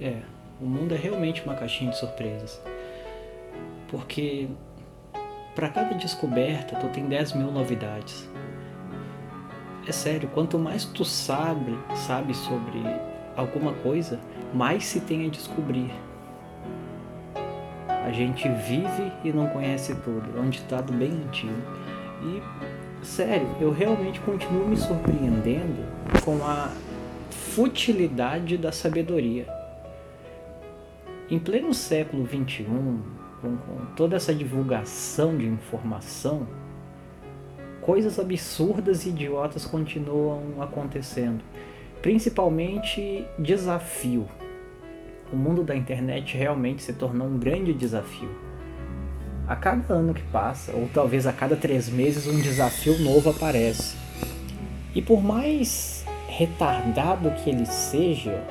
É, o mundo é realmente uma caixinha de surpresas. Porque para cada descoberta tu tem 10 mil novidades. É sério, quanto mais tu sabe, sabe sobre alguma coisa, mais se tem a descobrir. A gente vive e não conhece tudo. É um ditado bem antigo. E, sério, eu realmente continuo me surpreendendo com a futilidade da sabedoria. Em pleno século XXI, com, com toda essa divulgação de informação, coisas absurdas e idiotas continuam acontecendo. Principalmente desafio. O mundo da internet realmente se tornou um grande desafio. A cada ano que passa, ou talvez a cada três meses, um desafio novo aparece. E por mais retardado que ele seja,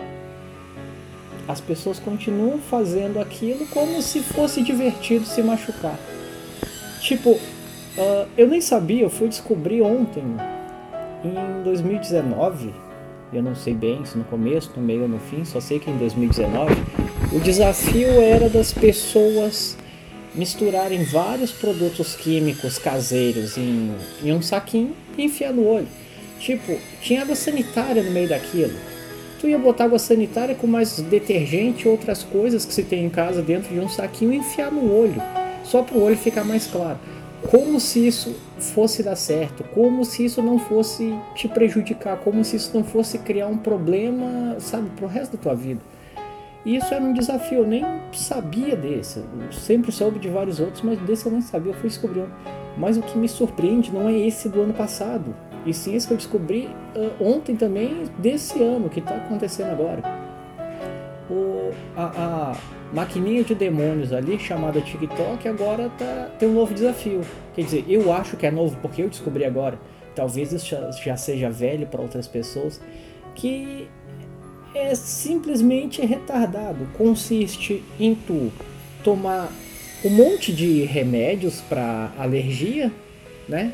as pessoas continuam fazendo aquilo como se fosse divertido se machucar. Tipo, uh, eu nem sabia, eu fui descobrir ontem, em 2019, eu não sei bem se no começo, no meio ou no fim, só sei que em 2019, o desafio era das pessoas misturarem vários produtos químicos caseiros em, em um saquinho e enfiar no olho. Tipo, tinha água sanitária no meio daquilo tu ia botar água sanitária com mais detergente outras coisas que se tem em casa dentro de um saquinho e enfiar no olho, só para o olho ficar mais claro. Como se isso fosse dar certo, como se isso não fosse te prejudicar, como se isso não fosse criar um problema, sabe, pro resto da tua vida. E isso era um desafio, eu nem sabia desse. Eu sempre soube de vários outros, mas desse eu nem sabia, eu fui descobrindo. Mas o que me surpreende não é esse do ano passado. E isso que eu descobri uh, ontem também, desse ano, que está acontecendo agora. O, a, a, maquininha de demônios ali, chamada TikTok, agora tá, tem um novo desafio. Quer dizer, eu acho que é novo porque eu descobri agora. Talvez isso já, já seja velho para outras pessoas. Que é simplesmente retardado. Consiste em tu tomar um monte de remédios para alergia, né?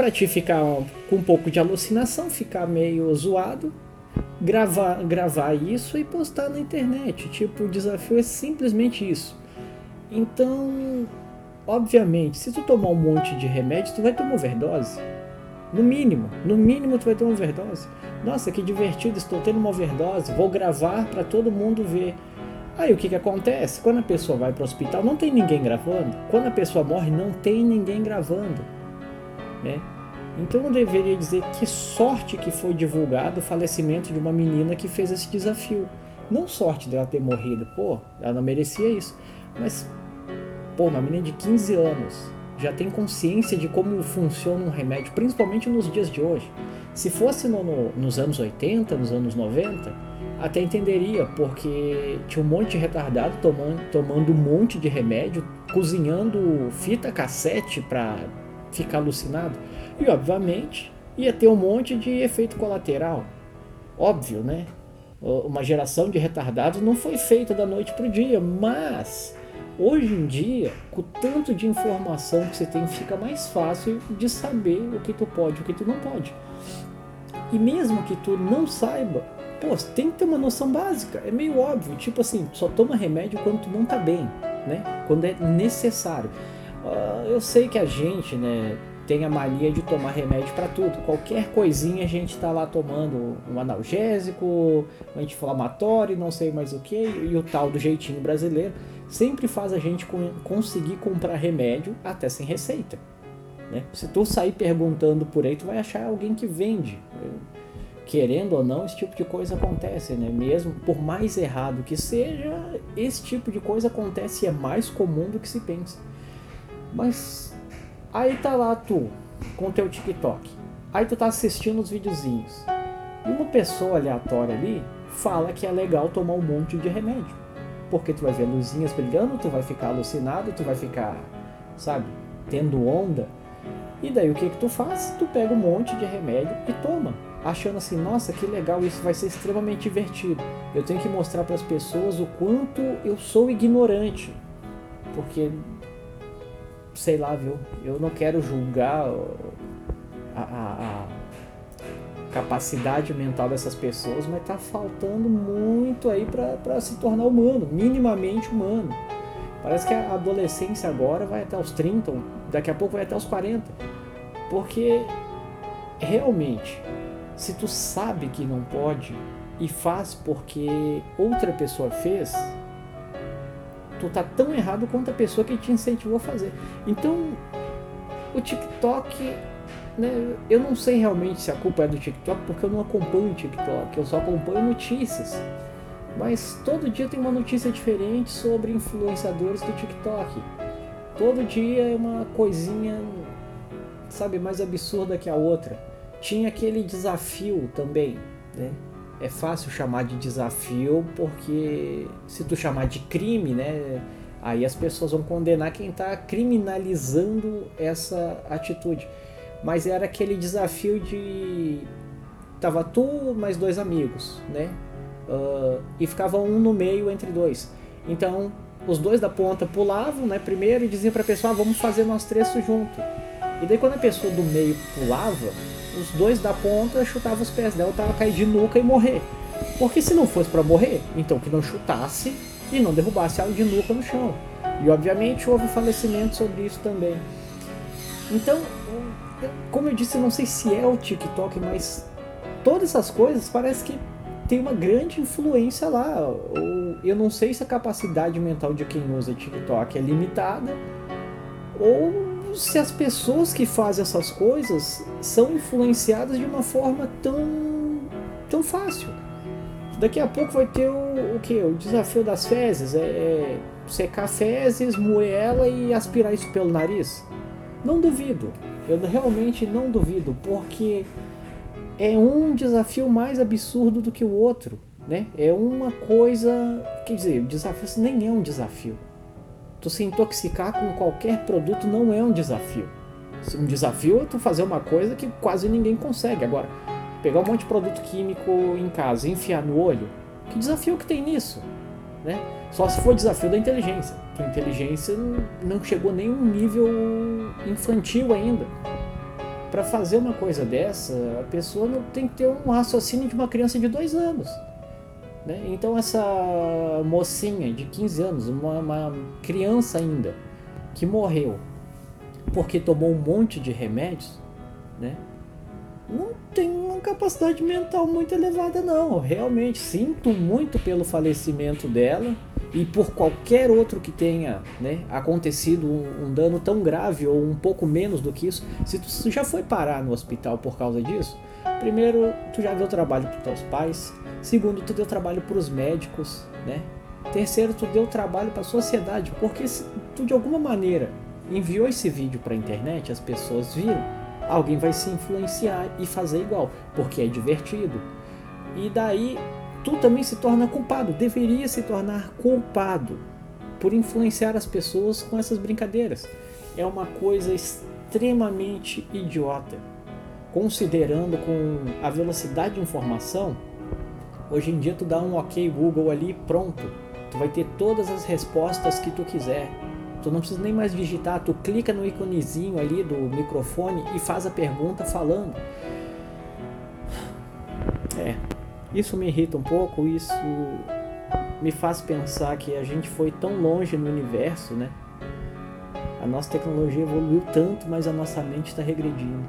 Para te ficar com um pouco de alucinação, ficar meio zoado, gravar, gravar isso e postar na internet. Tipo, o desafio é simplesmente isso. Então, obviamente, se tu tomar um monte de remédio, tu vai ter uma overdose. No mínimo, no mínimo tu vai ter uma overdose. Nossa, que divertido, estou tendo uma overdose, vou gravar para todo mundo ver. Aí o que, que acontece? Quando a pessoa vai para o hospital, não tem ninguém gravando. Quando a pessoa morre, não tem ninguém gravando. Né? Então eu deveria dizer que sorte que foi divulgado o falecimento de uma menina que fez esse desafio. Não sorte dela ter morrido, pô, ela não merecia isso. Mas, pô, uma menina de 15 anos já tem consciência de como funciona um remédio, principalmente nos dias de hoje. Se fosse no, no, nos anos 80, nos anos 90, até entenderia, porque tinha um monte de retardado tomando, tomando um monte de remédio, cozinhando fita cassete para ficar alucinado. E obviamente ia ter um monte de efeito colateral. Óbvio, né? Uma geração de retardados não foi feita da noite para o dia, mas hoje em dia, com tanto de informação que você tem, fica mais fácil de saber o que tu pode e o que tu não pode. E mesmo que tu não saiba, pô, tem que ter uma noção básica. É meio óbvio, tipo assim, só toma remédio quando tu não tá bem, né? Quando é necessário. Uh, eu sei que a gente, né, tem a mania de tomar remédio para tudo. Qualquer coisinha a gente está lá tomando um analgésico, um anti-inflamatório, não sei mais o que, e o tal do jeitinho brasileiro sempre faz a gente conseguir comprar remédio até sem receita. Né? Se tu sair perguntando por aí, tu vai achar alguém que vende. Querendo ou não, esse tipo de coisa acontece, né? Mesmo por mais errado que seja, esse tipo de coisa acontece e é mais comum do que se pensa. Mas Aí tá lá tu, com teu TikTok. Aí tu tá assistindo os videozinhos. E uma pessoa aleatória ali fala que é legal tomar um monte de remédio. Porque tu vai ver luzinhas brilhando, tu vai ficar alucinado, tu vai ficar, sabe, tendo onda. E daí o que que tu faz? Tu pega um monte de remédio e toma, achando assim, nossa, que legal, isso vai ser extremamente divertido. Eu tenho que mostrar para as pessoas o quanto eu sou ignorante. Porque sei lá, viu? Eu não quero julgar a, a, a, capacidade mental dessas pessoas, mas tá faltando muito aí para se tornar humano, minimamente humano. Parece que a adolescência agora vai até os 30, daqui a pouco vai até os 40. Porque realmente, se tu sabe que não pode e faz porque outra pessoa fez, tu tá tão errado quanto a pessoa que te incentivou a fazer. Então, o TikTok, né, eu não sei realmente se a culpa é do TikTok, porque eu não acompanho o TikTok, eu só acompanho notícias. Mas todo dia tem uma notícia diferente sobre influenciadores do TikTok. Todo dia é uma coisinha, sabe, mais absurda que a outra. Tinha aquele desafio também, né? É fácil chamar de desafio porque se tu chamar de crime, né? Aí as pessoas vão condenar quem está criminalizando essa atitude. Mas era aquele desafio de tava tu mais dois amigos, né? Uh, e ficava um no meio entre dois. Então os dois da ponta pulavam, né? Primeiro e diziam para a pessoa, ah, vamos fazer nós três junto. E daí quando a pessoa do meio pulava, os dois da ponta chutavam os pés dela para cair de nuca e morrer. Porque se não fosse para morrer, então que não chutasse e não derrubasse ela de nuca no chão. E obviamente houve falecimento sobre isso também. Então, como eu disse, eu não sei se é o TikTok, mas todas essas coisas parece que tem uma grande influência lá. Eu não sei se a capacidade mental de quem usa TikTok é limitada ou se as pessoas que fazem essas coisas são influenciadas de uma forma tão, tão fácil. Daqui a pouco vai ter o, o que? O desafio das fezes. É, é secar fezes, moer ela e aspirar isso pelo nariz. Não duvido. Eu realmente não duvido, porque é um desafio mais absurdo do que o outro. Né? É uma coisa. Quer dizer, o desafio nem é um desafio tu se intoxicar com qualquer produto não é um desafio. Um desafio é tu fazer uma coisa que quase ninguém consegue. Agora, pegar um monte de produto químico em casa e enfiar no olho, que desafio que tem nisso? Né? Só se for desafio da inteligência, que a inteligência não chegou nem um nível infantil ainda. Para fazer uma coisa dessa, a pessoa não tem que ter um raciocínio de uma criança de dois anos. Né? Então essa mocinha de 15 anos, uma, uma criança ainda, que morreu porque tomou um monte de remédios, né? não tem uma capacidade mental muito elevada não. Realmente sinto muito pelo falecimento dela e por qualquer outro que tenha né, acontecido um, um, dano tão grave ou um pouco menos do que isso. Se tu já foi parar no hospital por causa disso, primeiro tu já deu trabalho para teus pais, Segundo, tu deu trabalho para os médicos, né? Terceiro, tu deu trabalho para a sociedade, porque tu de alguma maneira enviou esse vídeo para a internet, as pessoas viram, alguém vai se influenciar e fazer igual, porque é divertido. E daí tu também se torna culpado, deveria se tornar culpado por influenciar as pessoas com essas brincadeiras. É uma coisa extremamente idiota, considerando com a velocidade de informação Hoje em dia tu dá um OK Google ali, pronto. Tu vai ter todas as respostas que tu quiser. Tu não precisa nem mais digitar, tu clica no iconezinho ali do microfone e faz a pergunta falando. É, isso me irrita um pouco, isso me faz pensar que a gente foi tão longe no universo, né? A nossa tecnologia evoluiu tanto, mas a nossa mente está regredindo.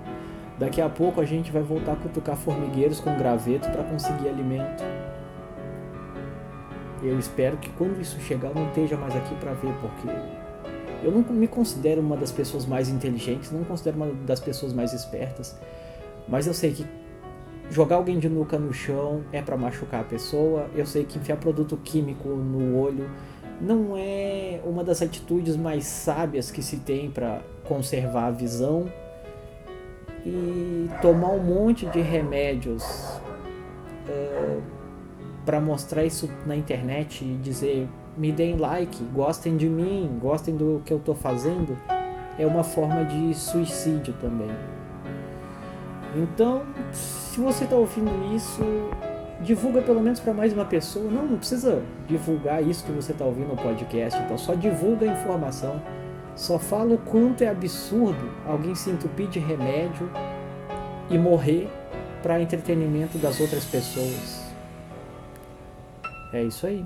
Daqui a pouco a gente vai voltar a cutucar formigueiros com graveto para conseguir alimento. Eu espero que quando isso chegar eu não esteja mais aqui para ver, porque eu não me considero uma das pessoas mais inteligentes, não me considero uma das pessoas mais espertas, mas eu sei que jogar alguém de nuca no chão é para machucar a pessoa, eu sei que enfiar produto químico no olho não é uma das atitudes mais sábias que se tem para conservar a visão e tomar um monte de remédios é, para mostrar isso na internet e dizer me deem like, gostem de mim, gostem do que eu estou fazendo, é uma forma de suicídio também. Então, se você está ouvindo isso, divulga pelo menos para mais uma pessoa. Não, não precisa divulgar isso que você está ouvindo no podcast, então só divulga a informação só fala o quanto é absurdo alguém se entupir de remédio e morrer para entretenimento das outras pessoas. É isso aí.